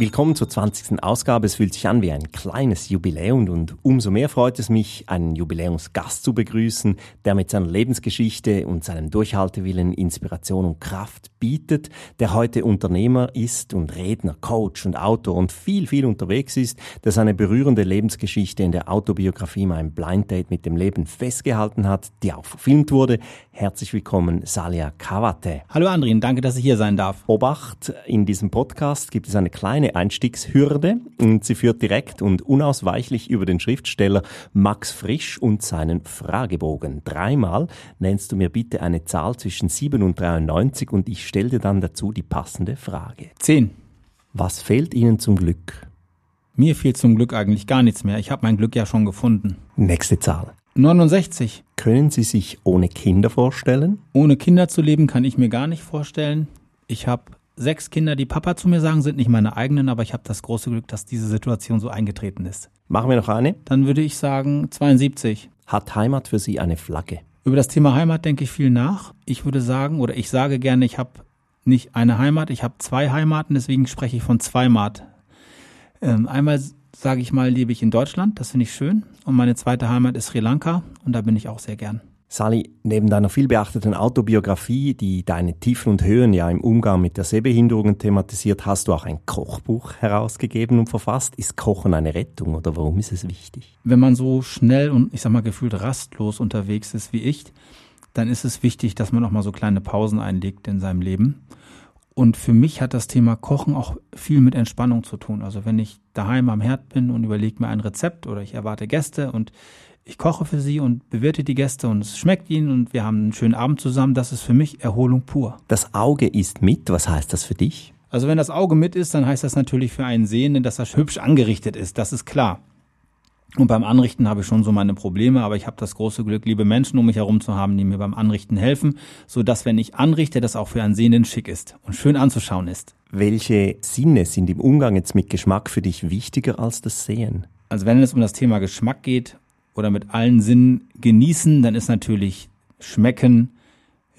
Willkommen zur 20. Ausgabe. Es fühlt sich an wie ein kleines Jubiläum und umso mehr freut es mich, einen Jubiläumsgast zu begrüßen, der mit seiner Lebensgeschichte und seinem Durchhaltewillen Inspiration und Kraft bietet, der heute Unternehmer ist und Redner, Coach und Autor und viel, viel unterwegs ist, der seine berührende Lebensgeschichte in der Autobiografie Mein Blind Date mit dem Leben festgehalten hat, die auch verfilmt wurde. Herzlich willkommen, Salia Kawate. Hallo Andrin, danke, dass ich hier sein darf. Obacht, in diesem Podcast gibt es eine kleine Einstiegshürde und sie führt direkt und unausweichlich über den Schriftsteller Max Frisch und seinen Fragebogen. Dreimal nennst du mir bitte eine Zahl zwischen 7 und 93 und ich stelle dir dann dazu die passende Frage. Zehn. Was fehlt Ihnen zum Glück? Mir fehlt zum Glück eigentlich gar nichts mehr. Ich habe mein Glück ja schon gefunden. Nächste Zahl. 69. Können Sie sich ohne Kinder vorstellen? Ohne Kinder zu leben kann ich mir gar nicht vorstellen. Ich habe sechs Kinder, die Papa zu mir sagen, sind nicht meine eigenen, aber ich habe das große Glück, dass diese Situation so eingetreten ist. Machen wir noch eine. Dann würde ich sagen 72. Hat Heimat für Sie eine Flagge? Über das Thema Heimat denke ich viel nach. Ich würde sagen, oder ich sage gerne, ich habe nicht eine Heimat, ich habe zwei Heimaten, deswegen spreche ich von Zweimat. Ähm, einmal sage ich mal, lebe ich in Deutschland, das finde ich schön. Und meine zweite Heimat ist Sri Lanka und da bin ich auch sehr gern. Sally, neben deiner vielbeachteten Autobiografie, die deine Tiefen und Höhen ja im Umgang mit der Sehbehinderung thematisiert, hast du auch ein Kochbuch herausgegeben und verfasst. Ist Kochen eine Rettung oder warum ist es wichtig? Wenn man so schnell und ich sag mal gefühlt rastlos unterwegs ist wie ich, dann ist es wichtig, dass man auch mal so kleine Pausen einlegt in seinem Leben. Und für mich hat das Thema Kochen auch viel mit Entspannung zu tun. Also wenn ich daheim am Herd bin und überlege mir ein Rezept oder ich erwarte Gäste und ich koche für sie und bewirte die Gäste und es schmeckt ihnen und wir haben einen schönen Abend zusammen. Das ist für mich Erholung pur. Das Auge ist mit. Was heißt das für dich? Also wenn das Auge mit ist, dann heißt das natürlich für einen Sehenden, dass das hübsch angerichtet ist. Das ist klar. Und beim Anrichten habe ich schon so meine Probleme, aber ich habe das große Glück, liebe Menschen um mich herum zu haben, die mir beim Anrichten helfen, so dass wenn ich anrichte, das auch für einen Sehenden schick ist und schön anzuschauen ist. Welche Sinne sind im Umgang jetzt mit Geschmack für dich wichtiger als das Sehen? Also wenn es um das Thema Geschmack geht oder mit allen Sinnen genießen, dann ist natürlich schmecken,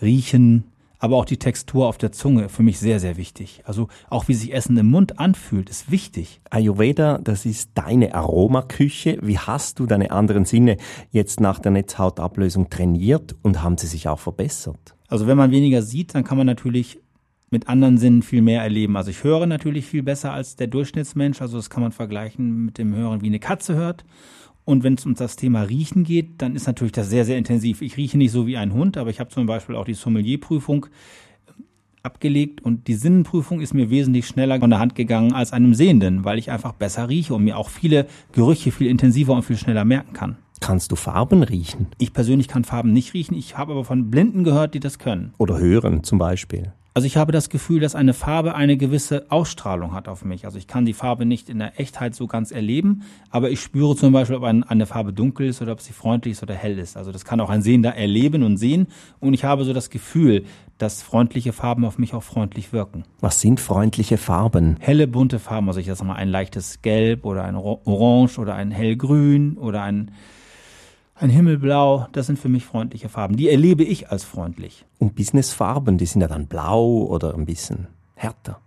riechen, aber auch die Textur auf der Zunge für mich sehr, sehr wichtig. Also auch wie sich Essen im Mund anfühlt, ist wichtig. Ayurveda, das ist deine Aromaküche. Wie hast du deine anderen Sinne jetzt nach der Netzhautablösung trainiert und haben sie sich auch verbessert? Also wenn man weniger sieht, dann kann man natürlich mit anderen Sinnen viel mehr erleben. Also ich höre natürlich viel besser als der Durchschnittsmensch. Also das kann man vergleichen mit dem Hören, wie eine Katze hört. Und wenn es um das Thema Riechen geht, dann ist natürlich das sehr, sehr intensiv. Ich rieche nicht so wie ein Hund, aber ich habe zum Beispiel auch die Sommelierprüfung abgelegt und die Sinnenprüfung ist mir wesentlich schneller von der Hand gegangen als einem Sehenden, weil ich einfach besser rieche und mir auch viele Gerüche viel intensiver und viel schneller merken kann. Kannst du Farben riechen? Ich persönlich kann Farben nicht riechen, ich habe aber von Blinden gehört, die das können. Oder hören zum Beispiel? Also ich habe das Gefühl, dass eine Farbe eine gewisse Ausstrahlung hat auf mich. Also ich kann die Farbe nicht in der Echtheit so ganz erleben, aber ich spüre zum Beispiel, ob eine Farbe dunkel ist oder ob sie freundlich ist oder hell ist. Also das kann auch ein Sehender erleben und sehen. Und ich habe so das Gefühl, dass freundliche Farben auf mich auch freundlich wirken. Was sind freundliche Farben? Helle, bunte Farben. Also ich sage mal ein leichtes Gelb oder ein Orange oder ein hellgrün oder ein ein Himmelblau, das sind für mich freundliche Farben. Die erlebe ich als freundlich. Und Businessfarben, die sind ja dann blau oder ein bisschen härter.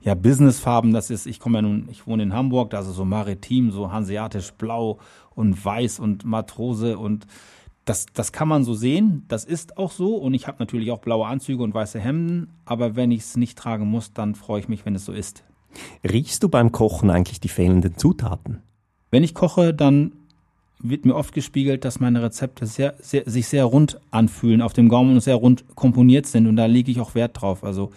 Ja, Businessfarben, das ist, ich komme ja nun, ich wohne in Hamburg, da ist es so maritim, so hanseatisch blau und weiß und Matrose und das, das kann man so sehen, das ist auch so und ich habe natürlich auch blaue Anzüge und weiße Hemden, aber wenn ich es nicht tragen muss, dann freue ich mich, wenn es so ist. Riechst du beim Kochen eigentlich die fehlenden Zutaten? Wenn ich koche, dann wird mir oft gespiegelt, dass meine Rezepte sehr, sehr, sich sehr rund anfühlen auf dem Gaumen und sehr rund komponiert sind. Und da lege ich auch Wert drauf. Also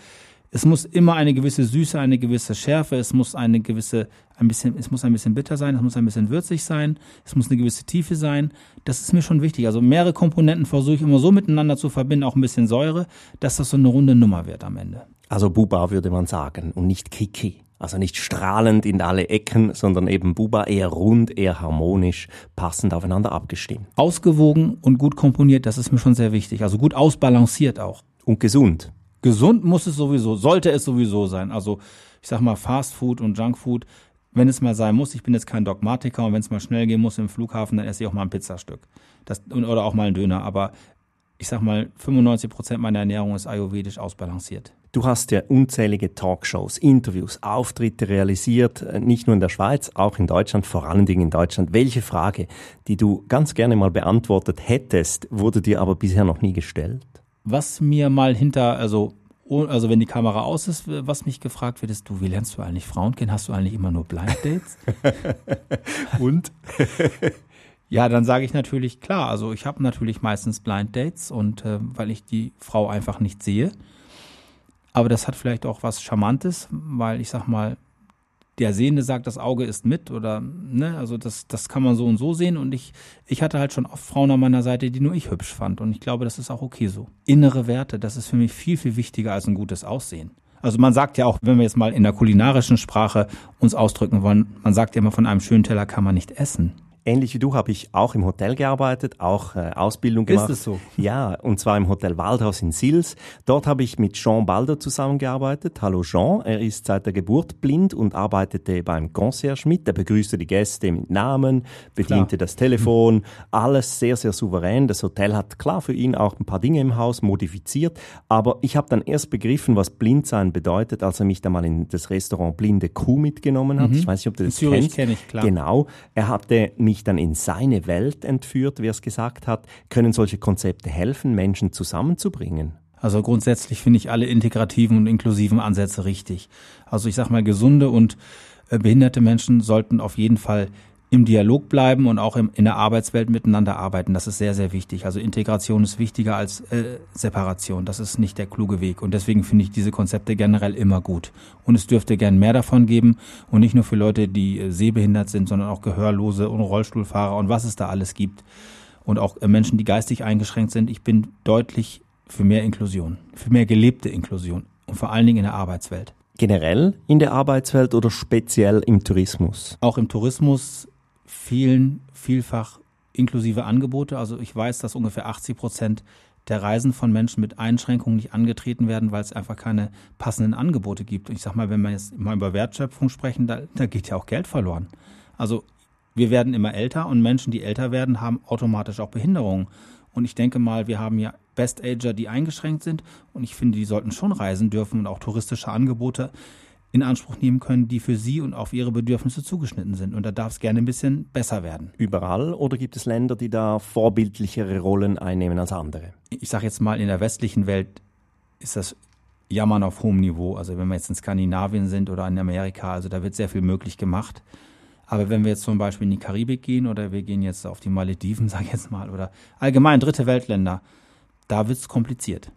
es muss immer eine gewisse Süße, eine gewisse Schärfe, es muss eine gewisse, ein bisschen, es muss ein bisschen bitter sein, es muss ein bisschen würzig sein, es muss eine gewisse Tiefe sein. Das ist mir schon wichtig. Also mehrere Komponenten versuche ich immer so miteinander zu verbinden, auch ein bisschen Säure, dass das so eine runde Nummer wird am Ende. Also Buba würde man sagen und nicht Kiki. Also nicht strahlend in alle Ecken, sondern eben Buba eher rund, eher harmonisch, passend aufeinander abgestimmt. Ausgewogen und gut komponiert, das ist mir schon sehr wichtig. Also gut ausbalanciert auch. Und gesund. Gesund muss es sowieso, sollte es sowieso sein. Also ich sag mal Fast Food und Junk Food wenn es mal sein muss, ich bin jetzt kein Dogmatiker und wenn es mal schnell gehen muss im Flughafen, dann esse ich auch mal ein Pizzastück. Das, oder auch mal ein Döner. Aber ich sag mal, 95 Prozent meiner Ernährung ist ayurvedisch ausbalanciert. Du hast ja unzählige Talkshows, Interviews, Auftritte realisiert, äh, nicht nur in der Schweiz, auch in Deutschland, vor allen Dingen in Deutschland. Welche Frage, die du ganz gerne mal beantwortet hättest, wurde dir aber bisher noch nie gestellt? Was mir mal hinter, also also wenn die Kamera aus ist, was mich gefragt wird, ist, du, wie lernst du eigentlich Frauen kennen? Hast du eigentlich immer nur Blind Dates? und? ja, dann sage ich natürlich, klar, also ich habe natürlich meistens Blind Dates und äh, weil ich die Frau einfach nicht sehe. Aber das hat vielleicht auch was Charmantes, weil ich sag mal, der Sehende sagt, das Auge ist mit oder ne, also das, das kann man so und so sehen und ich, ich hatte halt schon oft Frauen an meiner Seite, die nur ich hübsch fand und ich glaube, das ist auch okay so. Innere Werte, das ist für mich viel, viel wichtiger als ein gutes Aussehen. Also man sagt ja auch, wenn wir jetzt mal in der kulinarischen Sprache uns ausdrücken wollen, man sagt ja immer, von einem schönen Teller kann man nicht essen. Ähnlich wie du habe ich auch im Hotel gearbeitet, auch äh, Ausbildung gemacht. Ist es so? Ja, und zwar im Hotel Waldhaus in Sils. Dort habe ich mit Jean Balder zusammengearbeitet. Hallo Jean, er ist seit der Geburt blind und arbeitete beim Concierge mit. Er begrüßte die Gäste mit Namen, bediente klar. das Telefon, alles sehr, sehr souverän. Das Hotel hat klar für ihn auch ein paar Dinge im Haus modifiziert, aber ich habe dann erst begriffen, was Blindsein bedeutet, als er mich da mal in das Restaurant Blinde Kuh mitgenommen hat. Mhm. Ich weiß nicht, ob du das Zürich kennst. ich, klar. Genau. Er hatte mich mich dann in seine Welt entführt, wie er es gesagt hat, können solche Konzepte helfen, Menschen zusammenzubringen? Also grundsätzlich finde ich alle integrativen und inklusiven Ansätze richtig. Also ich sage mal, gesunde und äh, behinderte Menschen sollten auf jeden Fall im Dialog bleiben und auch im, in der Arbeitswelt miteinander arbeiten. Das ist sehr, sehr wichtig. Also Integration ist wichtiger als äh, Separation. Das ist nicht der kluge Weg. Und deswegen finde ich diese Konzepte generell immer gut. Und es dürfte gern mehr davon geben und nicht nur für Leute, die äh, sehbehindert sind, sondern auch Gehörlose und Rollstuhlfahrer und was es da alles gibt. Und auch äh, Menschen, die geistig eingeschränkt sind. Ich bin deutlich für mehr Inklusion, für mehr gelebte Inklusion und vor allen Dingen in der Arbeitswelt. Generell in der Arbeitswelt oder speziell im Tourismus? Auch im Tourismus vielen, vielfach inklusive Angebote. Also ich weiß, dass ungefähr 80 Prozent der Reisen von Menschen mit Einschränkungen nicht angetreten werden, weil es einfach keine passenden Angebote gibt. Und ich sage mal, wenn wir jetzt mal über Wertschöpfung sprechen, da, da geht ja auch Geld verloren. Also wir werden immer älter und Menschen, die älter werden, haben automatisch auch Behinderungen. Und ich denke mal, wir haben ja Best-Ager, die eingeschränkt sind. Und ich finde, die sollten schon reisen dürfen und auch touristische Angebote in Anspruch nehmen können, die für sie und auf ihre Bedürfnisse zugeschnitten sind. Und da darf es gerne ein bisschen besser werden. Überall oder gibt es Länder, die da vorbildlichere Rollen einnehmen als andere? Ich sage jetzt mal, in der westlichen Welt ist das Jammern auf hohem Niveau. Also wenn wir jetzt in Skandinavien sind oder in Amerika, also da wird sehr viel möglich gemacht. Aber wenn wir jetzt zum Beispiel in die Karibik gehen oder wir gehen jetzt auf die Malediven, sage ich jetzt mal, oder allgemein dritte Weltländer, da wird es kompliziert.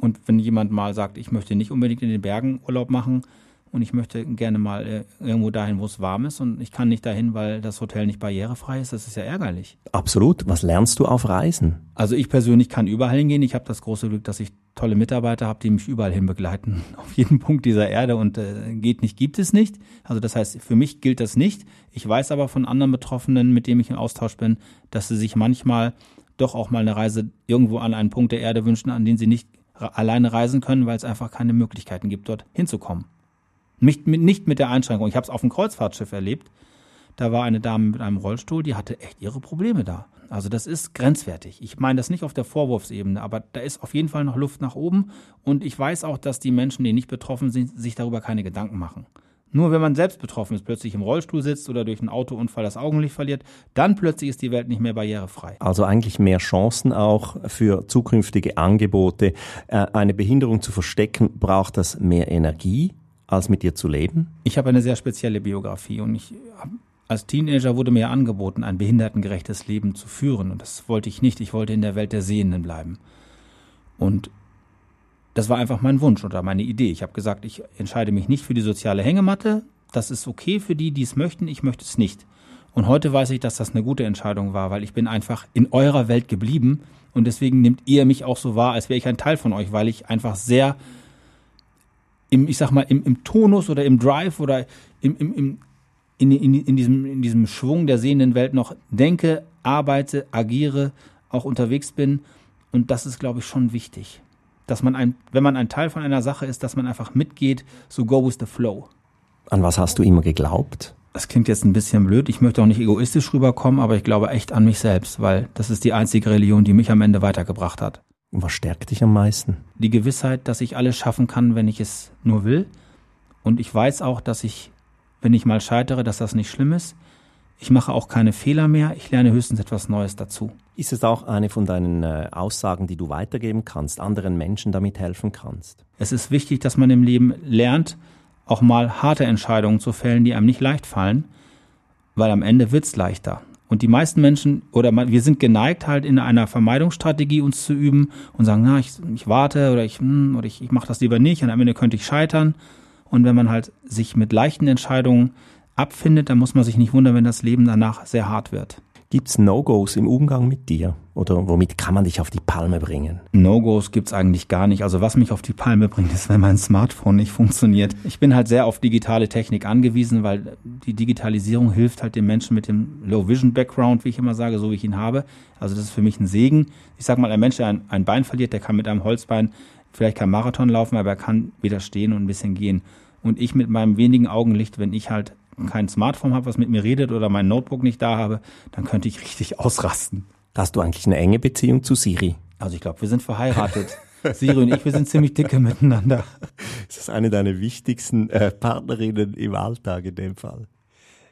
Und wenn jemand mal sagt, ich möchte nicht unbedingt in den Bergen Urlaub machen, und ich möchte gerne mal äh, irgendwo dahin, wo es warm ist und ich kann nicht dahin, weil das Hotel nicht barrierefrei ist. Das ist ja ärgerlich. Absolut. Was lernst du auf Reisen? Also ich persönlich kann überall hingehen. Ich habe das große Glück, dass ich tolle Mitarbeiter habe, die mich überall hin begleiten, auf jeden Punkt dieser Erde und äh, geht nicht, gibt es nicht. Also das heißt, für mich gilt das nicht. Ich weiß aber von anderen Betroffenen, mit denen ich im Austausch bin, dass sie sich manchmal doch auch mal eine Reise irgendwo an einen Punkt der Erde wünschen, an den sie nicht alleine reisen können, weil es einfach keine Möglichkeiten gibt, dort hinzukommen. Nicht mit, nicht mit der Einschränkung. Ich habe es auf dem Kreuzfahrtschiff erlebt. Da war eine Dame mit einem Rollstuhl, die hatte echt ihre Probleme da. Also das ist grenzwertig. Ich meine das nicht auf der Vorwurfsebene, aber da ist auf jeden Fall noch Luft nach oben. Und ich weiß auch, dass die Menschen, die nicht betroffen sind, sich darüber keine Gedanken machen. Nur wenn man selbst betroffen ist, plötzlich im Rollstuhl sitzt oder durch einen Autounfall das Augenlicht verliert, dann plötzlich ist die Welt nicht mehr barrierefrei. Also eigentlich mehr Chancen auch für zukünftige Angebote. Äh, eine Behinderung zu verstecken, braucht das mehr Energie? Als mit dir zu leben? Ich habe eine sehr spezielle Biografie und ich als Teenager wurde mir angeboten, ein behindertengerechtes Leben zu führen und das wollte ich nicht. Ich wollte in der Welt der Sehenden bleiben. Und das war einfach mein Wunsch oder meine Idee. Ich habe gesagt, ich entscheide mich nicht für die soziale Hängematte. Das ist okay für die, die es möchten. Ich möchte es nicht. Und heute weiß ich, dass das eine gute Entscheidung war, weil ich bin einfach in eurer Welt geblieben und deswegen nimmt ihr mich auch so wahr, als wäre ich ein Teil von euch, weil ich einfach sehr im, ich sag mal, im, im Tonus oder im Drive oder im, im, im, in, in, in, diesem, in diesem Schwung der sehenden Welt noch denke, arbeite, agiere, auch unterwegs bin. Und das ist, glaube ich, schon wichtig. Dass man ein, wenn man ein Teil von einer Sache ist, dass man einfach mitgeht, so go with the flow. An was hast du immer geglaubt? das klingt jetzt ein bisschen blöd, ich möchte auch nicht egoistisch rüberkommen, aber ich glaube echt an mich selbst, weil das ist die einzige Religion, die mich am Ende weitergebracht hat. Und was stärkt dich am meisten? Die Gewissheit, dass ich alles schaffen kann, wenn ich es nur will. Und ich weiß auch, dass ich, wenn ich mal scheitere, dass das nicht schlimm ist. Ich mache auch keine Fehler mehr, ich lerne höchstens etwas Neues dazu. Ist es auch eine von deinen äh, Aussagen, die du weitergeben kannst, anderen Menschen damit helfen kannst? Es ist wichtig, dass man im Leben lernt, auch mal harte Entscheidungen zu fällen, die einem nicht leicht fallen, weil am Ende wird's leichter. Und die meisten Menschen oder wir sind geneigt halt in einer Vermeidungsstrategie uns zu üben und sagen, na, ich, ich warte oder ich hm, oder ich, ich mache das lieber nicht und am Ende könnte ich scheitern. Und wenn man halt sich mit leichten Entscheidungen abfindet, dann muss man sich nicht wundern, wenn das Leben danach sehr hart wird. Gibt's No-Gos im Umgang mit dir? Oder womit kann man dich auf die Palme bringen? No-Gos gibt's eigentlich gar nicht. Also was mich auf die Palme bringt, ist, wenn mein Smartphone nicht funktioniert. Ich bin halt sehr auf digitale Technik angewiesen, weil die Digitalisierung hilft halt den Menschen mit dem Low-Vision-Background, wie ich immer sage, so wie ich ihn habe. Also das ist für mich ein Segen. Ich sag mal, ein Mensch, der ein, ein Bein verliert, der kann mit einem Holzbein vielleicht kein Marathon laufen, aber er kann wieder stehen und ein bisschen gehen. Und ich mit meinem wenigen Augenlicht, wenn ich halt kein Smartphone habe, was mit mir redet oder mein Notebook nicht da habe, dann könnte ich richtig ausrasten. Hast du eigentlich eine enge Beziehung zu Siri? Also ich glaube, wir sind verheiratet. Siri und ich, wir sind ziemlich dicke miteinander. Das ist eine deiner wichtigsten äh, Partnerinnen im Alltag in dem Fall.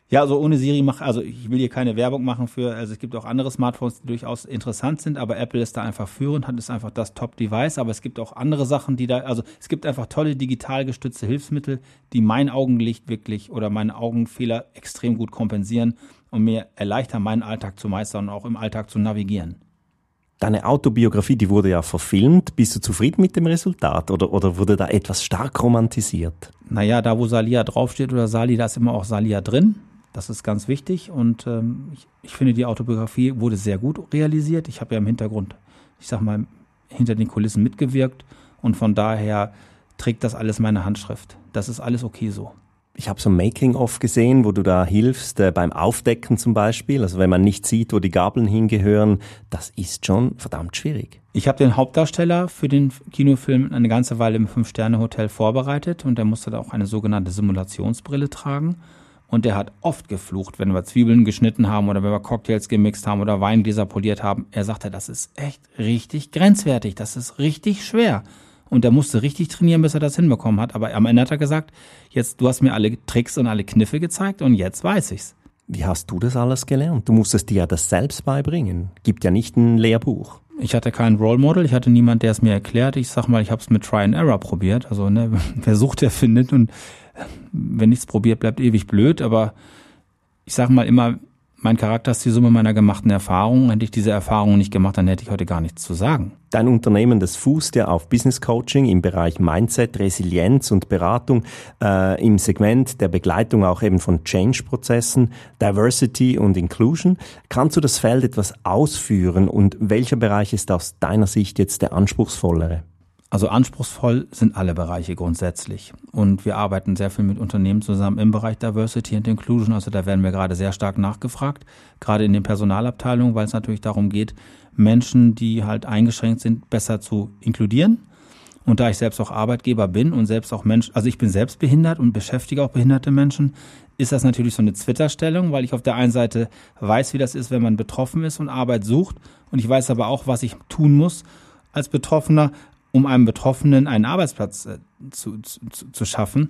Ja, also ohne Siri mache, also ich will hier keine Werbung machen für, also es gibt auch andere Smartphones, die durchaus interessant sind, aber Apple ist da einfach führend, hat ist einfach das Top-Device, aber es gibt auch andere Sachen, die da, also es gibt einfach tolle digital gestützte Hilfsmittel, die mein Augenlicht wirklich oder meine Augenfehler extrem gut kompensieren und mir erleichtern, meinen Alltag zu meistern und auch im Alltag zu navigieren. Deine Autobiografie, die wurde ja verfilmt. Bist du zufrieden mit dem Resultat oder, oder wurde da etwas stark romantisiert? Naja, da wo Salia draufsteht oder Sali, da ist immer auch Salia drin. Das ist ganz wichtig und ähm, ich, ich finde, die Autobiografie wurde sehr gut realisiert. Ich habe ja im Hintergrund, ich sag mal, hinter den Kulissen mitgewirkt und von daher trägt das alles meine Handschrift. Das ist alles okay so. Ich habe so ein Making-of gesehen, wo du da hilfst äh, beim Aufdecken zum Beispiel. Also wenn man nicht sieht, wo die Gabeln hingehören, das ist schon verdammt schwierig. Ich habe den Hauptdarsteller für den Kinofilm eine ganze Weile im Fünf-Sterne-Hotel vorbereitet und der musste da auch eine sogenannte Simulationsbrille tragen. Und der hat oft geflucht, wenn wir Zwiebeln geschnitten haben oder wenn wir Cocktails gemixt haben oder Weingläser poliert haben. Er sagte, das ist echt richtig grenzwertig, das ist richtig schwer. Und er musste richtig trainieren, bis er das hinbekommen hat. Aber am Ende hat er gesagt, jetzt, du hast mir alle Tricks und alle Kniffe gezeigt und jetzt weiß ich's. Wie hast du das alles gelernt? Du musstest dir ja das selbst beibringen. Gibt ja nicht ein Lehrbuch. Ich hatte kein Role Model, ich hatte niemand, der es mir erklärt. Ich sag mal, ich habe es mit Try and Error probiert. Also ne, wer sucht, der findet. Und wenn nichts probiert, bleibt ewig blöd. Aber ich sag mal immer, mein Charakter ist die Summe meiner gemachten Erfahrungen. Hätte ich diese Erfahrungen nicht gemacht, dann hätte ich heute gar nichts zu sagen. Dein Unternehmen, das fußt ja auf Business Coaching im Bereich Mindset, Resilienz und Beratung, äh, im Segment der Begleitung auch eben von Change-Prozessen, Diversity und Inclusion. Kannst du das Feld etwas ausführen und welcher Bereich ist aus deiner Sicht jetzt der anspruchsvollere? Also anspruchsvoll sind alle Bereiche grundsätzlich. Und wir arbeiten sehr viel mit Unternehmen zusammen im Bereich Diversity and Inclusion. Also da werden wir gerade sehr stark nachgefragt, gerade in den Personalabteilungen, weil es natürlich darum geht, Menschen, die halt eingeschränkt sind, besser zu inkludieren. Und da ich selbst auch Arbeitgeber bin und selbst auch Mensch, also ich bin selbst behindert und beschäftige auch behinderte Menschen, ist das natürlich so eine Zwitterstellung, weil ich auf der einen Seite weiß, wie das ist, wenn man betroffen ist und Arbeit sucht. Und ich weiß aber auch, was ich tun muss als Betroffener, um einem Betroffenen einen Arbeitsplatz äh, zu, zu, zu schaffen.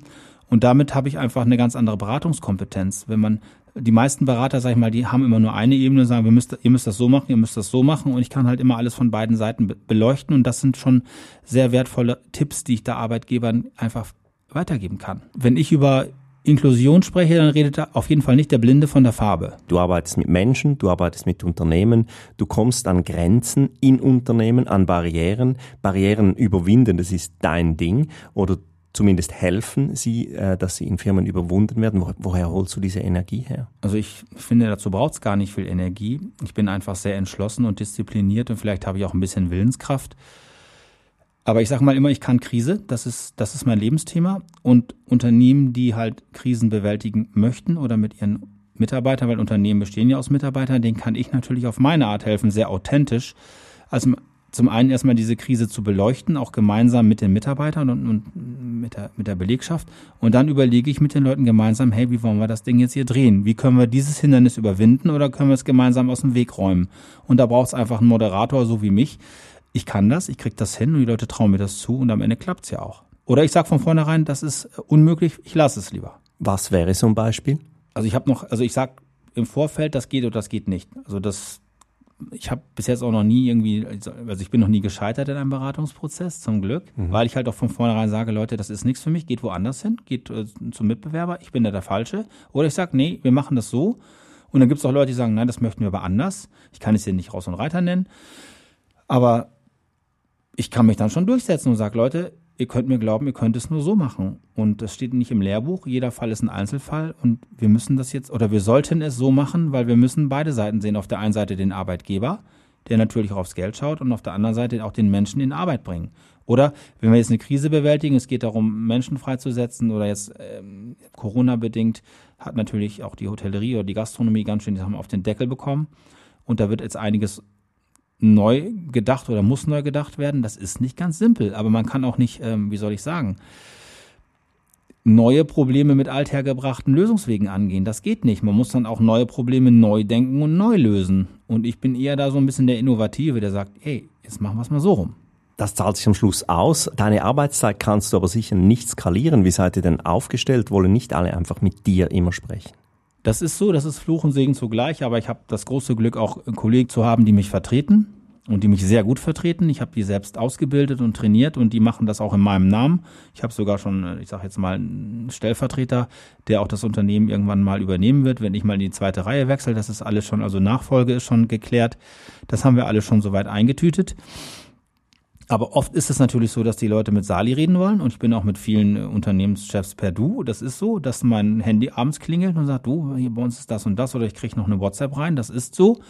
Und damit habe ich einfach eine ganz andere Beratungskompetenz. Wenn man die meisten Berater, sag ich mal, die haben immer nur eine Ebene und sagen, wir müsst, ihr müsst das so machen, ihr müsst das so machen. Und ich kann halt immer alles von beiden Seiten beleuchten. Und das sind schon sehr wertvolle Tipps, die ich da Arbeitgebern einfach weitergeben kann. Wenn ich über Inklusion spreche, dann redet da auf jeden Fall nicht der Blinde von der Farbe. Du arbeitest mit Menschen, du arbeitest mit Unternehmen, du kommst an Grenzen in Unternehmen, an Barrieren. Barrieren überwinden, das ist dein Ding. Oder zumindest helfen sie, äh, dass sie in Firmen überwunden werden. woher holst du diese Energie her? Also ich finde, dazu braucht es gar nicht viel Energie. Ich bin einfach sehr entschlossen und diszipliniert und vielleicht habe ich auch ein bisschen Willenskraft. Aber ich sage mal immer, ich kann Krise, das ist, das ist mein Lebensthema. Und Unternehmen, die halt Krisen bewältigen möchten oder mit ihren Mitarbeitern, weil Unternehmen bestehen ja aus Mitarbeitern, denen kann ich natürlich auf meine Art helfen, sehr authentisch. Also zum einen erstmal diese Krise zu beleuchten, auch gemeinsam mit den Mitarbeitern und, und mit, der, mit der Belegschaft. Und dann überlege ich mit den Leuten gemeinsam, hey, wie wollen wir das Ding jetzt hier drehen? Wie können wir dieses Hindernis überwinden oder können wir es gemeinsam aus dem Weg räumen? Und da braucht es einfach einen Moderator, so wie mich. Ich kann das, ich kriege das hin und die Leute trauen mir das zu und am Ende klappt es ja auch. Oder ich sage von vornherein, das ist unmöglich, ich lasse es lieber. Was wäre so ein Beispiel? Also ich habe noch, also ich sag im Vorfeld, das geht oder das geht nicht. Also das, ich habe bis jetzt auch noch nie irgendwie, also ich bin noch nie gescheitert in einem Beratungsprozess, zum Glück, mhm. weil ich halt auch von vornherein sage, Leute, das ist nichts für mich, geht woanders hin, geht äh, zum Mitbewerber, ich bin da der Falsche. Oder ich sage, nee, wir machen das so. Und dann gibt es auch Leute, die sagen, nein, das möchten wir aber anders. Ich kann es hier nicht Raus und Reiter nennen. Aber ich kann mich dann schon durchsetzen und sage, Leute, ihr könnt mir glauben, ihr könnt es nur so machen. Und das steht nicht im Lehrbuch. Jeder Fall ist ein Einzelfall. Und wir müssen das jetzt, oder wir sollten es so machen, weil wir müssen beide Seiten sehen. Auf der einen Seite den Arbeitgeber, der natürlich auch aufs Geld schaut, und auf der anderen Seite auch den Menschen in Arbeit bringen. Oder wenn wir jetzt eine Krise bewältigen, es geht darum, Menschen freizusetzen oder jetzt ähm, Corona-bedingt hat natürlich auch die Hotellerie oder die Gastronomie ganz schön die haben auf den Deckel bekommen. Und da wird jetzt einiges neu gedacht oder muss neu gedacht werden. Das ist nicht ganz simpel, aber man kann auch nicht, ähm, wie soll ich sagen, neue Probleme mit althergebrachten Lösungswegen angehen. Das geht nicht. Man muss dann auch neue Probleme neu denken und neu lösen. Und ich bin eher da so ein bisschen der Innovative, der sagt, ey, jetzt machen wir es mal so rum. Das zahlt sich am Schluss aus. Deine Arbeitszeit kannst du aber sicher nicht skalieren. Wie seid ihr denn aufgestellt? Wollen nicht alle einfach mit dir immer sprechen? Das ist so, das ist Fluch und Segen zugleich, aber ich habe das große Glück, auch Kollegen zu haben, die mich vertreten und die mich sehr gut vertreten. Ich habe die selbst ausgebildet und trainiert und die machen das auch in meinem Namen. Ich habe sogar schon, äh, ich sage jetzt mal, einen Stellvertreter, der auch das Unternehmen irgendwann mal übernehmen wird, wenn ich mal in die zweite Reihe wechsle. Das ist alles schon, also Nachfolge ist schon geklärt. Das haben wir alle schon soweit eingetütet. Aber oft ist es natürlich so, dass die Leute mit Sali reden wollen und ich bin auch mit vielen äh, Unternehmenschefs per Du. Das ist so, dass mein Handy abends klingelt und sagt, du, hier bei uns ist das und das oder ich kriege noch eine WhatsApp rein. Das ist so.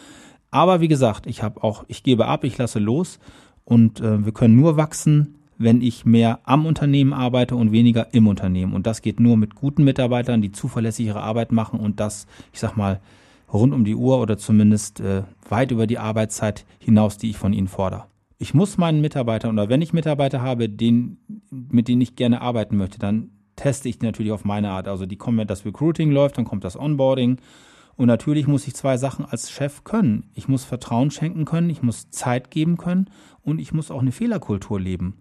Aber wie gesagt, ich habe auch, ich gebe ab, ich lasse los und äh, wir können nur wachsen, wenn ich mehr am Unternehmen arbeite und weniger im Unternehmen. Und das geht nur mit guten Mitarbeitern, die zuverlässigere Arbeit machen und das, ich sag mal, rund um die Uhr oder zumindest äh, weit über die Arbeitszeit hinaus, die ich von ihnen fordere ich muss meinen Mitarbeitern oder wenn ich Mitarbeiter habe, den, mit denen ich gerne arbeiten möchte, dann teste ich natürlich auf meine Art. Also die kommen, wenn das Recruiting läuft, dann kommt das Onboarding. Und natürlich muss ich zwei Sachen als Chef können. Ich muss Vertrauen schenken können, ich muss Zeit geben können und ich muss auch eine Fehlerkultur leben.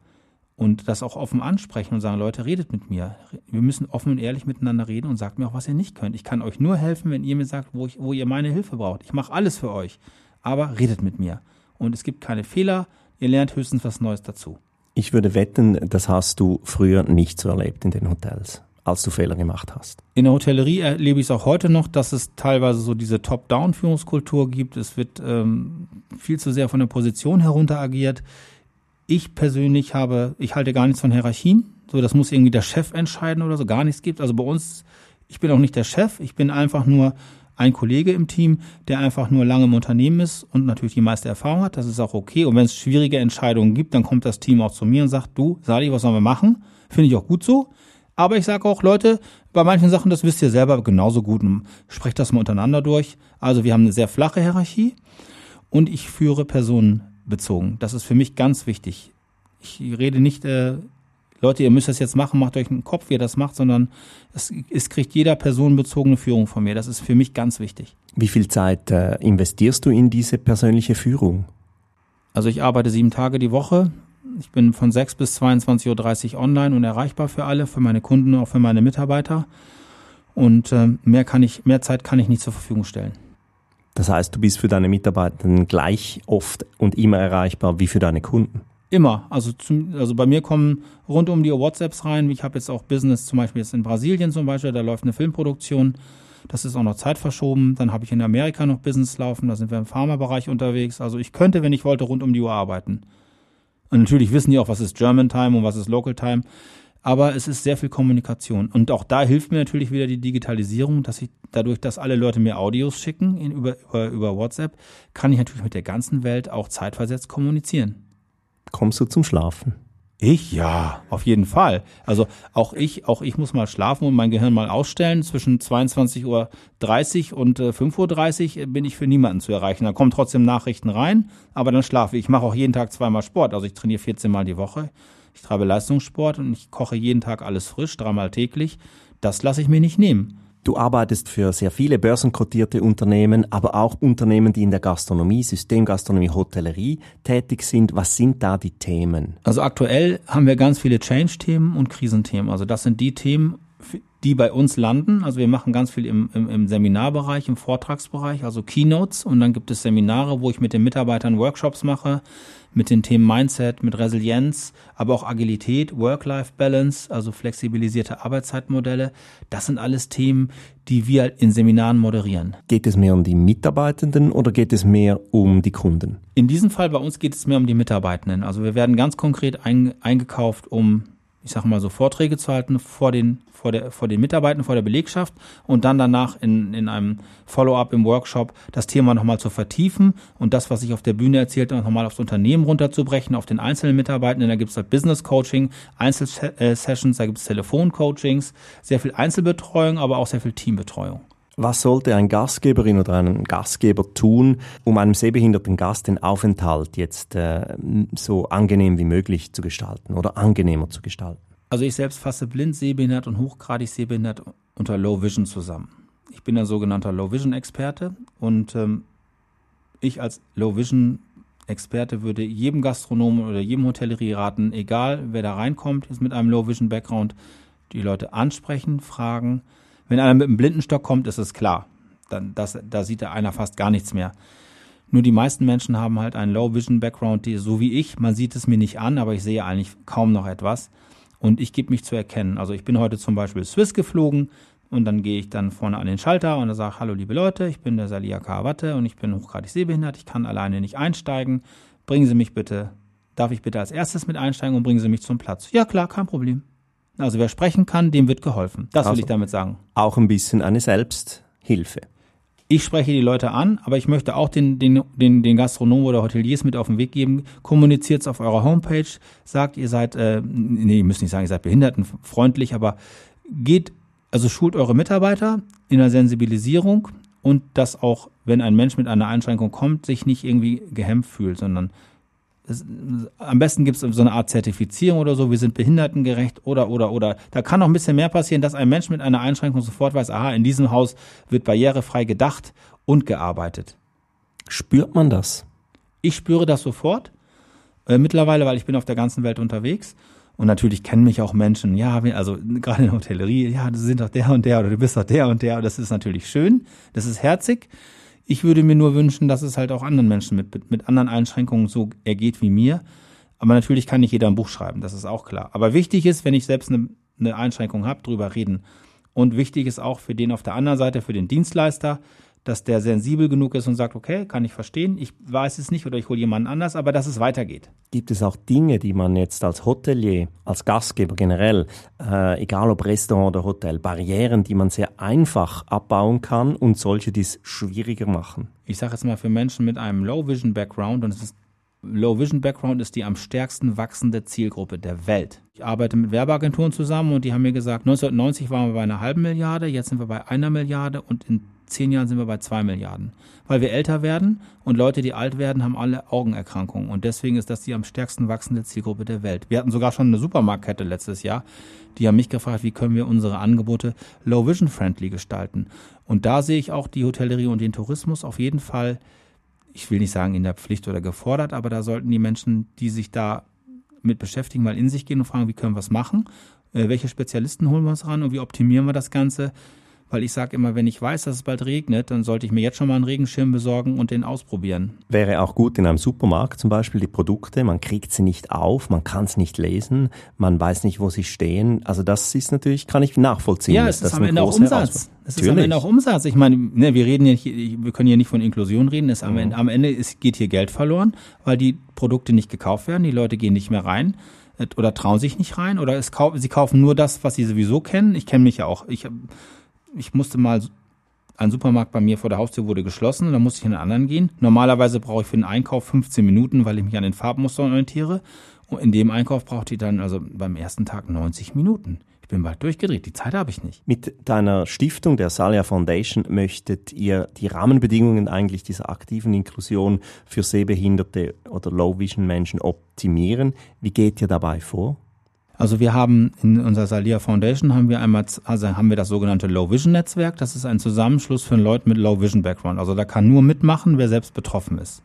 Und das auch offen ansprechen und sagen, Leute, redet mit mir. Wir müssen offen und ehrlich miteinander reden und sagt mir auch, was ihr nicht könnt. Ich kann euch nur helfen, wenn ihr mir sagt, wo, ich, wo ihr meine Hilfe braucht. Ich mache alles für euch. Aber redet mit mir. Und es gibt keine Fehler, Ihr lernt höchstens was Neues dazu. Ich würde wetten, das hast du früher nicht so erlebt in den Hotels, als du Fehler gemacht hast. In der Hotellerie erlebe ich es auch heute noch, dass es teilweise so diese Top-Down-Führungskultur gibt. Es wird ähm, viel zu sehr von der Position herunter agiert. Ich persönlich habe, ich halte gar nichts von Hierarchien. So, das muss irgendwie der Chef entscheiden oder so, gar nichts gibt. Also bei uns, ich bin auch nicht der Chef, ich bin einfach nur ein Kollege im Team, der einfach nur lange im Unternehmen ist und natürlich die meiste Erfahrung hat. Das ist auch okay. Und wenn es schwierige Entscheidungen gibt, dann kommt das Team auch zu mir und sagt, du, Sali, was sollen wir machen? Finde ich auch gut so. Aber ich sage auch, Leute, bei manchen Sachen, das wisst ihr selber genauso gut sprecht das mal untereinander durch. Also wir haben eine sehr flache Hierarchie und ich führe personenbezogen. Das ist für mich ganz wichtig. Ich rede nicht äh, Leute, ihr müsst das jetzt machen, macht euch einen Kopf, wie ihr das macht, sondern es, es kriegt jeder personenbezogene Führung von mir. Das ist für mich ganz wichtig. Wie viel Zeit äh, investierst du in diese persönliche Führung? Also ich arbeite sieben Tage die Woche. Ich bin von 6 bis 22.30 Uhr online und erreichbar für alle, für meine Kunden, auch für meine Mitarbeiter. Und äh, mehr kann ich, mehr Zeit kann ich nicht zur Verfügung stellen. Das heißt, du bist für deine Mitarbeiter gleich oft und immer erreichbar wie für deine Kunden? Immer. Also, zum, also bei mir kommen rund um die WhatsApps rein. Ich habe jetzt auch Business, zum Beispiel jetzt in Brasilien zum Beispiel, da läuft eine Filmproduktion. Das ist auch noch Zeit verschoben. Dann habe ich in Amerika noch Business laufen, da sind wir im Pharmabereich unterwegs. Also ich könnte, wenn ich wollte, rund um die Uhr arbeiten. Und natürlich wissen die auch, was ist German Time und was ist Local Time. Aber es ist sehr viel Kommunikation. Und auch da hilft mir natürlich wieder die Digitalisierung, dass ich dadurch, dass alle Leute mir Audios schicken in, über, über, über WhatsApp, kann ich natürlich mit der ganzen Welt auch zeitversetzt kommunizieren kommst du zum Schlafen? Ich ja, auf jeden Fall. Also auch ich, auch ich muss mal schlafen und mein Gehirn mal ausstellen. Zwischen 22.30 Uhr und äh, 5.30 Uhr bin ich für niemanden zu erreichen. Da kommen trotzdem Nachrichten rein, aber dann schlafe ich. Ich mache auch jeden Tag zweimal Sport. Also ich trainiere 14 Mal die Woche. Ich treibe Leistungssport und ich koche jeden Tag alles frisch, dreimal täglich. Das lasse ich mir nicht nehmen. Du arbeitest für sehr viele börsenkotierte Unternehmen, aber auch Unternehmen, die in der Gastronomie, Systemgastronomie, Hotellerie tätig sind. Was sind da die Themen? Also aktuell haben wir ganz viele Change-Themen und Krisenthemen. Also das sind die Themen, die bei uns landen. Also wir machen ganz viel im, im, im Seminarbereich, im Vortragsbereich, also Keynotes. Und dann gibt es Seminare, wo ich mit den Mitarbeitern Workshops mache, mit den Themen Mindset, mit Resilienz, aber auch Agilität, Work-Life-Balance, also flexibilisierte Arbeitszeitmodelle. Das sind alles Themen, die wir in Seminaren moderieren. Geht es mehr um die Mitarbeitenden oder geht es mehr um die Kunden? In diesem Fall bei uns geht es mehr um die Mitarbeitenden. Also wir werden ganz konkret ein, eingekauft, um ich sage mal so, Vorträge zu halten vor den, vor, der, vor den Mitarbeitern, vor der Belegschaft und dann danach in, in einem Follow-up im Workshop das Thema nochmal zu vertiefen und das, was ich auf der Bühne erzählt habe, nochmal aufs Unternehmen runterzubrechen, auf den einzelnen Mitarbeitenden. Da gibt es halt Business Coaching, Einzelsessions, da gibt es Telefoncoachings, sehr viel Einzelbetreuung, aber auch sehr viel Teambetreuung. Was sollte ein Gastgeberin oder ein Gastgeber tun, um einem sehbehinderten Gast den Aufenthalt jetzt äh, so angenehm wie möglich zu gestalten oder angenehmer zu gestalten? Also ich selbst fasse blind, sehbehindert und hochgradig sehbehindert unter Low Vision zusammen. Ich bin ein sogenannter Low Vision Experte und ähm, ich als Low Vision Experte würde jedem Gastronomen oder jedem Hotellerie raten, egal wer da reinkommt, ist mit einem Low Vision Background, die Leute ansprechen, fragen, wenn einer mit einem Blindenstock kommt, ist es klar. Dann, das, da sieht einer fast gar nichts mehr. Nur die meisten Menschen haben halt einen Low-Vision-Background, die so wie ich. Man sieht es mir nicht an, aber ich sehe eigentlich kaum noch etwas. Und ich gebe mich zu erkennen. Also ich bin heute zum Beispiel Swiss geflogen und dann gehe ich dann vorne an den Schalter und sage, hallo liebe Leute, ich bin der Salia Karawatte und ich bin hochgradig sehbehindert. Ich kann alleine nicht einsteigen. Bringen Sie mich bitte, darf ich bitte als erstes mit einsteigen und bringen Sie mich zum Platz? Ja klar, kein Problem. Also wer sprechen kann, dem wird geholfen. Das also will ich damit sagen. Auch ein bisschen eine Selbsthilfe. Ich spreche die Leute an, aber ich möchte auch den, den, den, den Gastronomen oder Hoteliers mit auf den Weg geben. Kommuniziert es auf eurer Homepage, sagt, ihr seid, äh, nee, ihr müsst nicht sagen, ihr seid behindertenfreundlich, aber geht, also schult eure Mitarbeiter in der Sensibilisierung und dass auch, wenn ein Mensch mit einer Einschränkung kommt, sich nicht irgendwie gehemmt fühlt, sondern am besten gibt es so eine Art Zertifizierung oder so, wir sind behindertengerecht oder, oder, oder. Da kann noch ein bisschen mehr passieren, dass ein Mensch mit einer Einschränkung sofort weiß, aha, in diesem Haus wird barrierefrei gedacht und gearbeitet. Spürt man das? Ich spüre das sofort. Äh, mittlerweile, weil ich bin auf der ganzen Welt unterwegs. Und natürlich kennen mich auch Menschen, ja, also gerade in der Hotellerie, ja, du sind doch der und der oder du bist doch der und der. Und das ist natürlich schön, das ist herzig. Ich würde mir nur wünschen, dass es halt auch anderen Menschen mit, mit anderen Einschränkungen so ergeht wie mir. Aber natürlich kann nicht jeder ein Buch schreiben, das ist auch klar. Aber wichtig ist, wenn ich selbst eine, eine Einschränkung habe, drüber reden. Und wichtig ist auch für den auf der anderen Seite, für den Dienstleister, dass der sensibel genug ist und sagt, okay, kann ich verstehen, ich weiß es nicht oder ich hole jemanden anders, aber dass es weitergeht. Gibt es auch Dinge, die man jetzt als Hotelier, als Gastgeber generell, äh, egal ob Restaurant oder Hotel, Barrieren, die man sehr einfach abbauen kann und solche, die es schwieriger machen? Ich sage jetzt mal für Menschen mit einem Low-Vision-Background und es ist Low Vision Background ist die am stärksten wachsende Zielgruppe der Welt. Ich arbeite mit Werbeagenturen zusammen und die haben mir gesagt, 1990 waren wir bei einer halben Milliarde, jetzt sind wir bei einer Milliarde und in zehn Jahren sind wir bei zwei Milliarden. Weil wir älter werden und Leute, die alt werden, haben alle Augenerkrankungen. Und deswegen ist das die am stärksten wachsende Zielgruppe der Welt. Wir hatten sogar schon eine Supermarktkette letztes Jahr. Die haben mich gefragt, wie können wir unsere Angebote low vision friendly gestalten. Und da sehe ich auch die Hotellerie und den Tourismus auf jeden Fall, ich will nicht sagen in der Pflicht oder gefordert, aber da sollten die Menschen, die sich da mit beschäftigen, mal in sich gehen und fragen, wie können wir es machen? Äh, welche Spezialisten holen wir uns ran und wie optimieren wir das Ganze? Weil ich sage immer, wenn ich weiß, dass es bald regnet, dann sollte ich mir jetzt schon mal einen Regenschirm besorgen und den ausprobieren. Wäre auch gut in einem Supermarkt zum Beispiel die Produkte, man kriegt sie nicht auf, man kann es nicht lesen, man weiß nicht, wo sie stehen. Also das ist natürlich, kann ich nachvollziehen. Ja, es ist am Ende auch Umsatz. Es ist am Ende auch Umsatz. Ich meine, ne, wir reden hier, wir können hier nicht von Inklusion reden. Es am, mhm. Ende, am Ende ist, geht hier Geld verloren, weil die Produkte nicht gekauft werden, die Leute gehen nicht mehr rein äh, oder trauen sich nicht rein oder es, sie kaufen nur das, was sie sowieso kennen. Ich kenne mich ja auch. Ich ich musste mal ein Supermarkt bei mir vor der Haustür wurde geschlossen dann musste ich in einen anderen gehen. Normalerweise brauche ich für den Einkauf 15 Minuten, weil ich mich an den Farbmustern orientiere. Und in dem Einkauf brauchte ich dann also beim ersten Tag 90 Minuten. Ich bin bald durchgedreht, die Zeit habe ich nicht. Mit deiner Stiftung, der Salia Foundation, möchtet ihr die Rahmenbedingungen eigentlich dieser aktiven Inklusion für Sehbehinderte oder Low-Vision-Menschen optimieren. Wie geht ihr dabei vor? Also wir haben in unserer Salia Foundation haben wir einmal, also haben wir das sogenannte Low Vision Netzwerk. Das ist ein Zusammenschluss für Leute mit Low Vision Background. Also da kann nur mitmachen, wer selbst betroffen ist.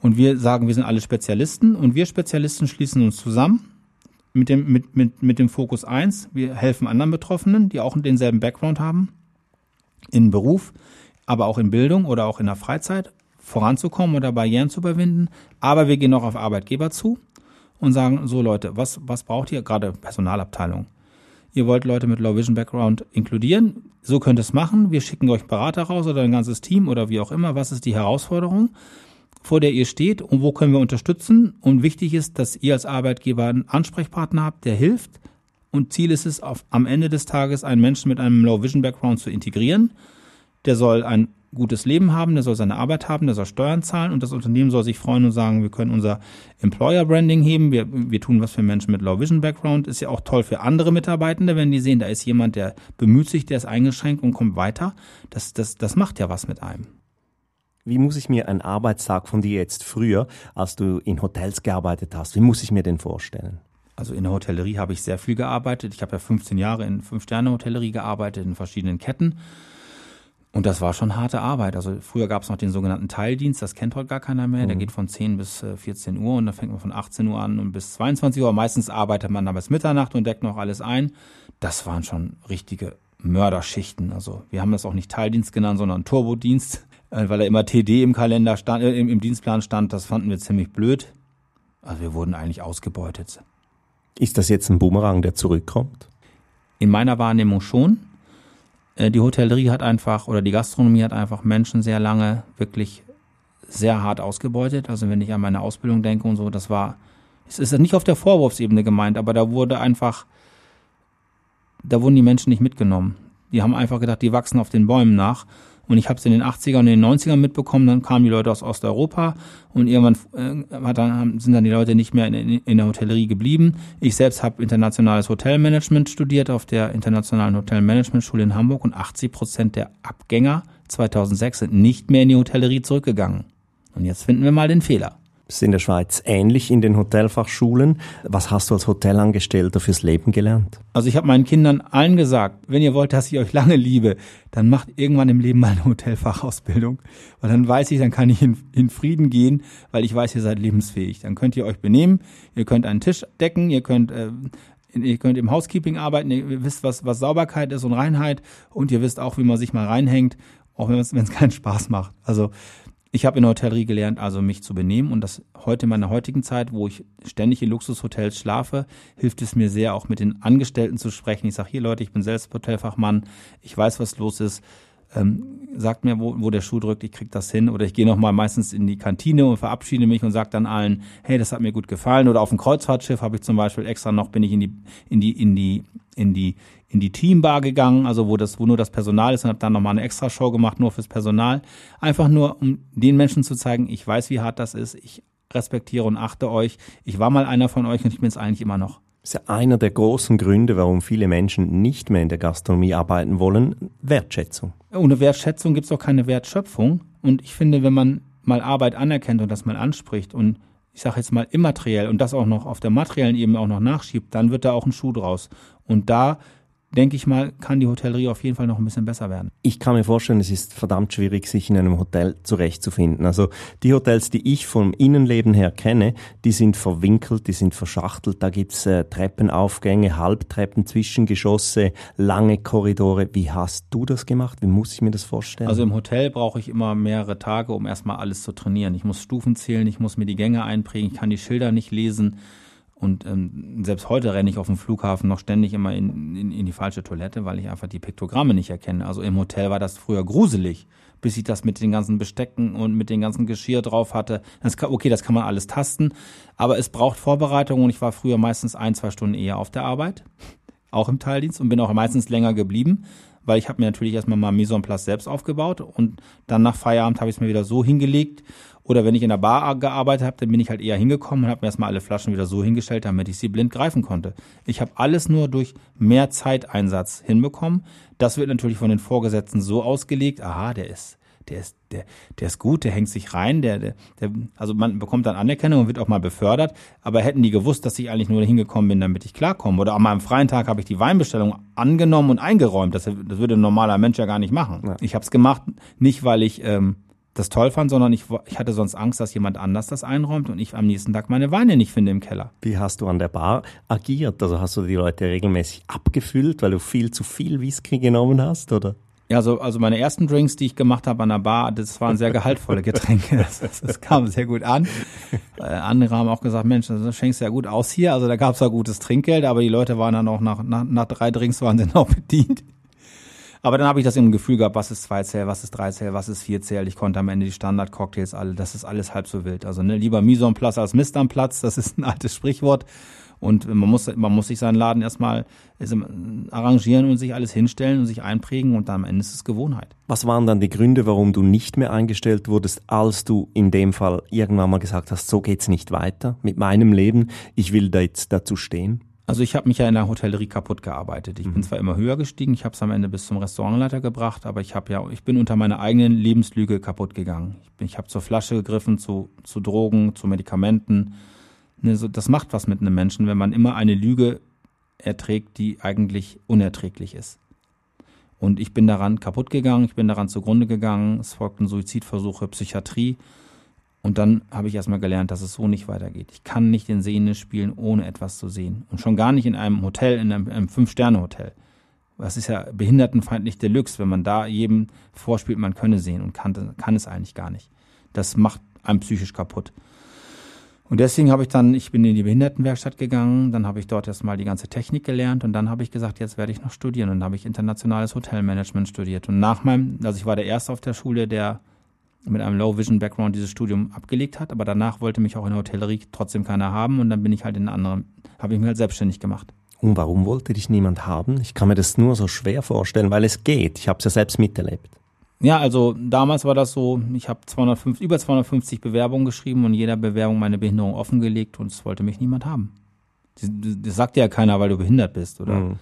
Und wir sagen, wir sind alle Spezialisten und wir Spezialisten schließen uns zusammen mit dem, mit, mit, mit dem Fokus eins. Wir helfen anderen Betroffenen, die auch denselben Background haben, in Beruf, aber auch in Bildung oder auch in der Freizeit voranzukommen oder Barrieren zu überwinden. Aber wir gehen auch auf Arbeitgeber zu und sagen, so Leute, was, was braucht ihr? Gerade Personalabteilung. Ihr wollt Leute mit Low Vision Background inkludieren. So könnt ihr es machen. Wir schicken euch Berater raus oder ein ganzes Team oder wie auch immer. Was ist die Herausforderung? vor der ihr steht und wo können wir unterstützen. Und wichtig ist, dass ihr als Arbeitgeber einen Ansprechpartner habt, der hilft. Und Ziel ist es, auf, am Ende des Tages einen Menschen mit einem Low-Vision-Background zu integrieren. Der soll ein gutes Leben haben, der soll seine Arbeit haben, der soll Steuern zahlen und das Unternehmen soll sich freuen und sagen, wir können unser Employer-Branding heben, wir, wir tun was für Menschen mit Low-Vision-Background. Ist ja auch toll für andere Mitarbeitende, wenn die sehen, da ist jemand, der bemüht sich, der ist eingeschränkt und kommt weiter. Das, das, das macht ja was mit einem. Wie muss ich mir einen Arbeitstag von dir jetzt früher, als du in Hotels gearbeitet hast, wie muss ich mir den vorstellen? Also in der Hotellerie habe ich sehr viel gearbeitet. Ich habe ja 15 Jahre in Fünf-Sterne-Hotellerie gearbeitet, in verschiedenen Ketten. Und das war schon harte Arbeit. Also früher gab es noch den sogenannten Teildienst, das kennt heute gar keiner mehr. Mhm. Der geht von 10 bis 14 äh, Uhr und da fängt man von 18 Uhr an und bis 22 Uhr. Meistens arbeitet man dann bis Mitternacht und deckt noch alles ein. Das waren schon richtige Mörderschichten. Also wir haben das auch nicht Teildienst genannt, sondern Turbodienst. Äh, weil da immer TD im Kalender stand, äh, im, im Dienstplan stand. Das fanden wir ziemlich blöd. Also wir wurden eigentlich ausgebeutet. Ist das jetzt ein Bumerang, der zurückkommt? In meiner Wahrnehmung schon. Äh, die Hotellerie hat einfach oder die Gastronomie hat einfach Menschen sehr lange wirklich sehr hart ausgebeutet. Also wenn ich an meine Ausbildung denke und so, das war, es ist nicht auf der Vorwurfsebene gemeint, aber da wurde einfach, da wurden die Menschen nicht mitgenommen. Die haben einfach gedacht, die wachsen auf den Bäumen nach und ich habe es in den 80er und den 90ern mitbekommen, dann kamen die Leute aus Osteuropa und irgendwann äh, dann, sind dann die Leute nicht mehr in, in der Hotellerie geblieben. Ich selbst habe internationales Hotelmanagement studiert auf der Internationalen Hotelmanagementschule in Hamburg und 80 Prozent der Abgänger 2006 sind nicht mehr in die Hotellerie zurückgegangen. Und jetzt finden wir mal den Fehler ist in der Schweiz ähnlich in den Hotelfachschulen. Was hast du als Hotelangestellter fürs Leben gelernt? Also ich habe meinen Kindern allen gesagt, wenn ihr wollt, dass ich euch lange liebe, dann macht irgendwann im Leben mal eine Hotelfachausbildung, weil dann weiß ich, dann kann ich in, in Frieden gehen, weil ich weiß, ihr seid lebensfähig. Dann könnt ihr euch benehmen, ihr könnt einen Tisch decken, ihr könnt äh, ihr könnt im Housekeeping arbeiten, ihr wisst, was, was Sauberkeit ist und Reinheit und ihr wisst auch, wie man sich mal reinhängt, auch wenn es keinen Spaß macht. Also ich habe in der Hotellerie gelernt, also mich zu benehmen und das heute in meiner heutigen Zeit, wo ich ständig in Luxushotels schlafe, hilft es mir sehr, auch mit den Angestellten zu sprechen. Ich sage, hier Leute, ich bin selbst Hotelfachmann, ich weiß, was los ist. Ähm, sagt mir, wo, wo der Schuh drückt, ich krieg das hin. Oder ich gehe nochmal meistens in die Kantine und verabschiede mich und sage dann allen, hey, das hat mir gut gefallen. Oder auf dem Kreuzfahrtschiff habe ich zum Beispiel extra noch, bin ich in die, in die, in die, in die in die Teambar gegangen, also wo das, wo nur das Personal ist und habe dann nochmal eine extra Show gemacht, nur fürs Personal. Einfach nur, um den Menschen zu zeigen, ich weiß, wie hart das ist, ich respektiere und achte euch. Ich war mal einer von euch und ich bin es eigentlich immer noch. Das ist ja einer der großen Gründe, warum viele Menschen nicht mehr in der Gastronomie arbeiten wollen, Wertschätzung. Ohne Wertschätzung gibt es auch keine Wertschöpfung. Und ich finde, wenn man mal Arbeit anerkennt und das mal anspricht und ich sage jetzt mal immateriell und das auch noch auf der materiellen Ebene auch noch nachschiebt, dann wird da auch ein Schuh draus. Und da denke ich mal, kann die Hotellerie auf jeden Fall noch ein bisschen besser werden. Ich kann mir vorstellen, es ist verdammt schwierig, sich in einem Hotel zurechtzufinden. Also die Hotels, die ich vom Innenleben her kenne, die sind verwinkelt, die sind verschachtelt. Da gibt's äh, Treppenaufgänge, Halbtreppen, Zwischengeschosse, lange Korridore. Wie hast du das gemacht? Wie muss ich mir das vorstellen? Also im Hotel brauche ich immer mehrere Tage, um erstmal alles zu trainieren. Ich muss Stufen zählen, ich muss mir die Gänge einprägen, ich kann die Schilder nicht lesen. Und ähm, selbst heute renne ich auf dem Flughafen noch ständig immer in, in, in die falsche Toilette, weil ich einfach die Piktogramme nicht erkenne. Also im Hotel war das früher gruselig, bis ich das mit den ganzen Bestecken und mit den ganzen Geschirr drauf hatte. Das kann, okay, das kann man alles tasten, aber es braucht Vorbereitung und ich war früher meistens ein, zwei Stunden eher auf der Arbeit, auch im Teildienst und bin auch meistens länger geblieben, weil ich habe mir natürlich erstmal mal Mise en place selbst aufgebaut und dann nach Feierabend habe ich es mir wieder so hingelegt. Oder wenn ich in der Bar gearbeitet habe, dann bin ich halt eher hingekommen und habe mir erstmal alle Flaschen wieder so hingestellt, damit ich sie blind greifen konnte. Ich habe alles nur durch mehr Zeiteinsatz hinbekommen. Das wird natürlich von den Vorgesetzten so ausgelegt, aha, der ist der ist, der, der ist gut, der hängt sich rein, der, der, der, also man bekommt dann Anerkennung und wird auch mal befördert, aber hätten die gewusst, dass ich eigentlich nur hingekommen bin, damit ich klarkomme. Oder an meinem freien Tag habe ich die Weinbestellung angenommen und eingeräumt. Das, das würde ein normaler Mensch ja gar nicht machen. Ja. Ich habe es gemacht, nicht weil ich ähm, das toll fand, sondern ich, ich hatte sonst Angst, dass jemand anders das einräumt und ich am nächsten Tag meine Weine nicht finde im Keller. Wie hast du an der Bar agiert? Also hast du die Leute regelmäßig abgefüllt, weil du viel zu viel Whisky genommen hast, oder? Ja, so, also meine ersten Drinks, die ich gemacht habe an der Bar, das waren sehr gehaltvolle Getränke. Das, das, das kam sehr gut an. Äh, andere haben auch gesagt, Mensch, das schenkst ja gut aus hier. Also da gab es ja gutes Trinkgeld, aber die Leute waren dann auch nach, nach, nach drei Drinks waren sie noch bedient. Aber dann habe ich das im Gefühl gehabt, was ist 2 Zähl, was ist 3 Zähl, was ist 4 Zähl. Ich konnte am Ende die Standard-Cocktails alle, das ist alles halb so wild. Also ne, lieber Mise en place als Mist am Platz, das ist ein altes Sprichwort. Und man muss, man muss sich seinen Laden erstmal arrangieren und sich alles hinstellen und sich einprägen und dann am Ende ist es Gewohnheit. Was waren dann die Gründe, warum du nicht mehr eingestellt wurdest, als du in dem Fall irgendwann mal gesagt hast, so geht's nicht weiter mit meinem Leben, ich will da jetzt dazu stehen? Also ich habe mich ja in der Hotellerie kaputt gearbeitet. Ich mhm. bin zwar immer höher gestiegen, ich habe es am Ende bis zum Restaurantleiter gebracht, aber ich habe ja, ich bin unter meiner eigenen Lebenslüge kaputt gegangen. Ich, bin, ich habe zur Flasche gegriffen, zu, zu Drogen, zu Medikamenten. Ne, das macht was mit einem Menschen, wenn man immer eine Lüge erträgt, die eigentlich unerträglich ist. Und ich bin daran kaputt gegangen, ich bin daran zugrunde gegangen, es folgten Suizidversuche, Psychiatrie. Und dann habe ich erstmal gelernt, dass es so nicht weitergeht. Ich kann nicht den Sehenden spielen, ohne etwas zu sehen. Und schon gar nicht in einem Hotel, in einem, einem Fünf-Sterne-Hotel. Das ist ja behindertenfeindlich Deluxe, wenn man da jedem vorspielt, man könne sehen und kann, kann es eigentlich gar nicht. Das macht einem psychisch kaputt. Und deswegen habe ich dann, ich bin in die Behindertenwerkstatt gegangen, dann habe ich dort erstmal die ganze Technik gelernt und dann habe ich gesagt, jetzt werde ich noch studieren. Und dann habe ich internationales Hotelmanagement studiert. Und nach meinem, also ich war der Erste auf der Schule, der mit einem Low Vision Background dieses Studium abgelegt hat, aber danach wollte mich auch in der Hotellerie trotzdem keiner haben und dann bin ich halt in anderen, habe ich mich halt selbstständig gemacht. Und warum wollte dich niemand haben? Ich kann mir das nur so schwer vorstellen, weil es geht. Ich habe es ja selbst miterlebt. Ja, also damals war das so, ich habe 250, über 250 Bewerbungen geschrieben und jeder Bewerbung meine Behinderung offengelegt und es wollte mich niemand haben. Das, das sagt ja keiner, weil du behindert bist, oder? Mhm.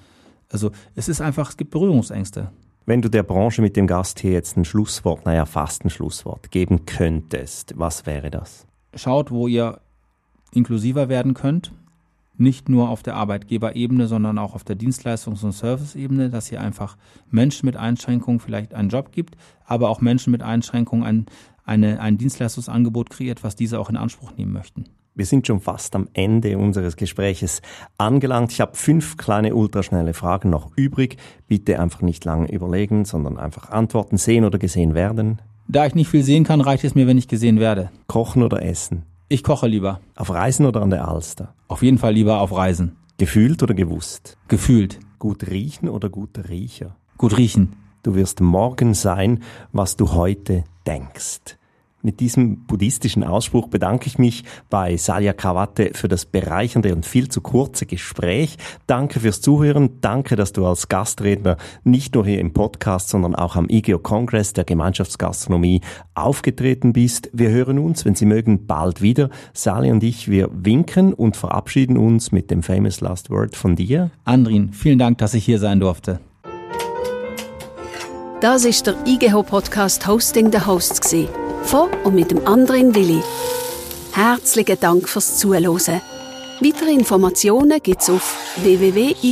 Also es ist einfach, es gibt Berührungsängste. Wenn du der Branche mit dem Gast hier jetzt ein Schlusswort, naja, fast ein Schlusswort geben könntest, was wäre das? Schaut, wo ihr inklusiver werden könnt. Nicht nur auf der Arbeitgeberebene, sondern auch auf der Dienstleistungs- und Serviceebene, dass ihr einfach Menschen mit Einschränkungen vielleicht einen Job gibt, aber auch Menschen mit Einschränkungen ein, eine, ein Dienstleistungsangebot kreiert, was diese auch in Anspruch nehmen möchten. Wir sind schon fast am Ende unseres Gespräches angelangt. Ich habe fünf kleine ultraschnelle Fragen noch übrig. Bitte einfach nicht lange überlegen, sondern einfach antworten, sehen oder gesehen werden. Da ich nicht viel sehen kann, reicht es mir, wenn ich gesehen werde. Kochen oder essen? Ich koche lieber. Auf Reisen oder an der Alster? Auf jeden Fall lieber auf Reisen. Gefühlt oder gewusst? Gefühlt. Gut riechen oder guter Riecher? Gut riechen. Du wirst morgen sein, was du heute denkst. Mit diesem buddhistischen Ausspruch bedanke ich mich bei Salya Krawatte für das bereichernde und viel zu kurze Gespräch. Danke fürs Zuhören. Danke, dass du als Gastredner nicht nur hier im Podcast, sondern auch am IGO Congress der Gemeinschaftsgastronomie aufgetreten bist. Wir hören uns, wenn Sie mögen, bald wieder. Sally und ich, wir winken und verabschieden uns mit dem famous last word von dir. Andrin, vielen Dank, dass ich hier sein durfte. Das ist der IGO Podcast Hosting the Hosts gewesen von und mit dem anderen Willi. Herzlichen Dank fürs Zuhören. Weitere Informationen gibt's auf www.igeho.ch.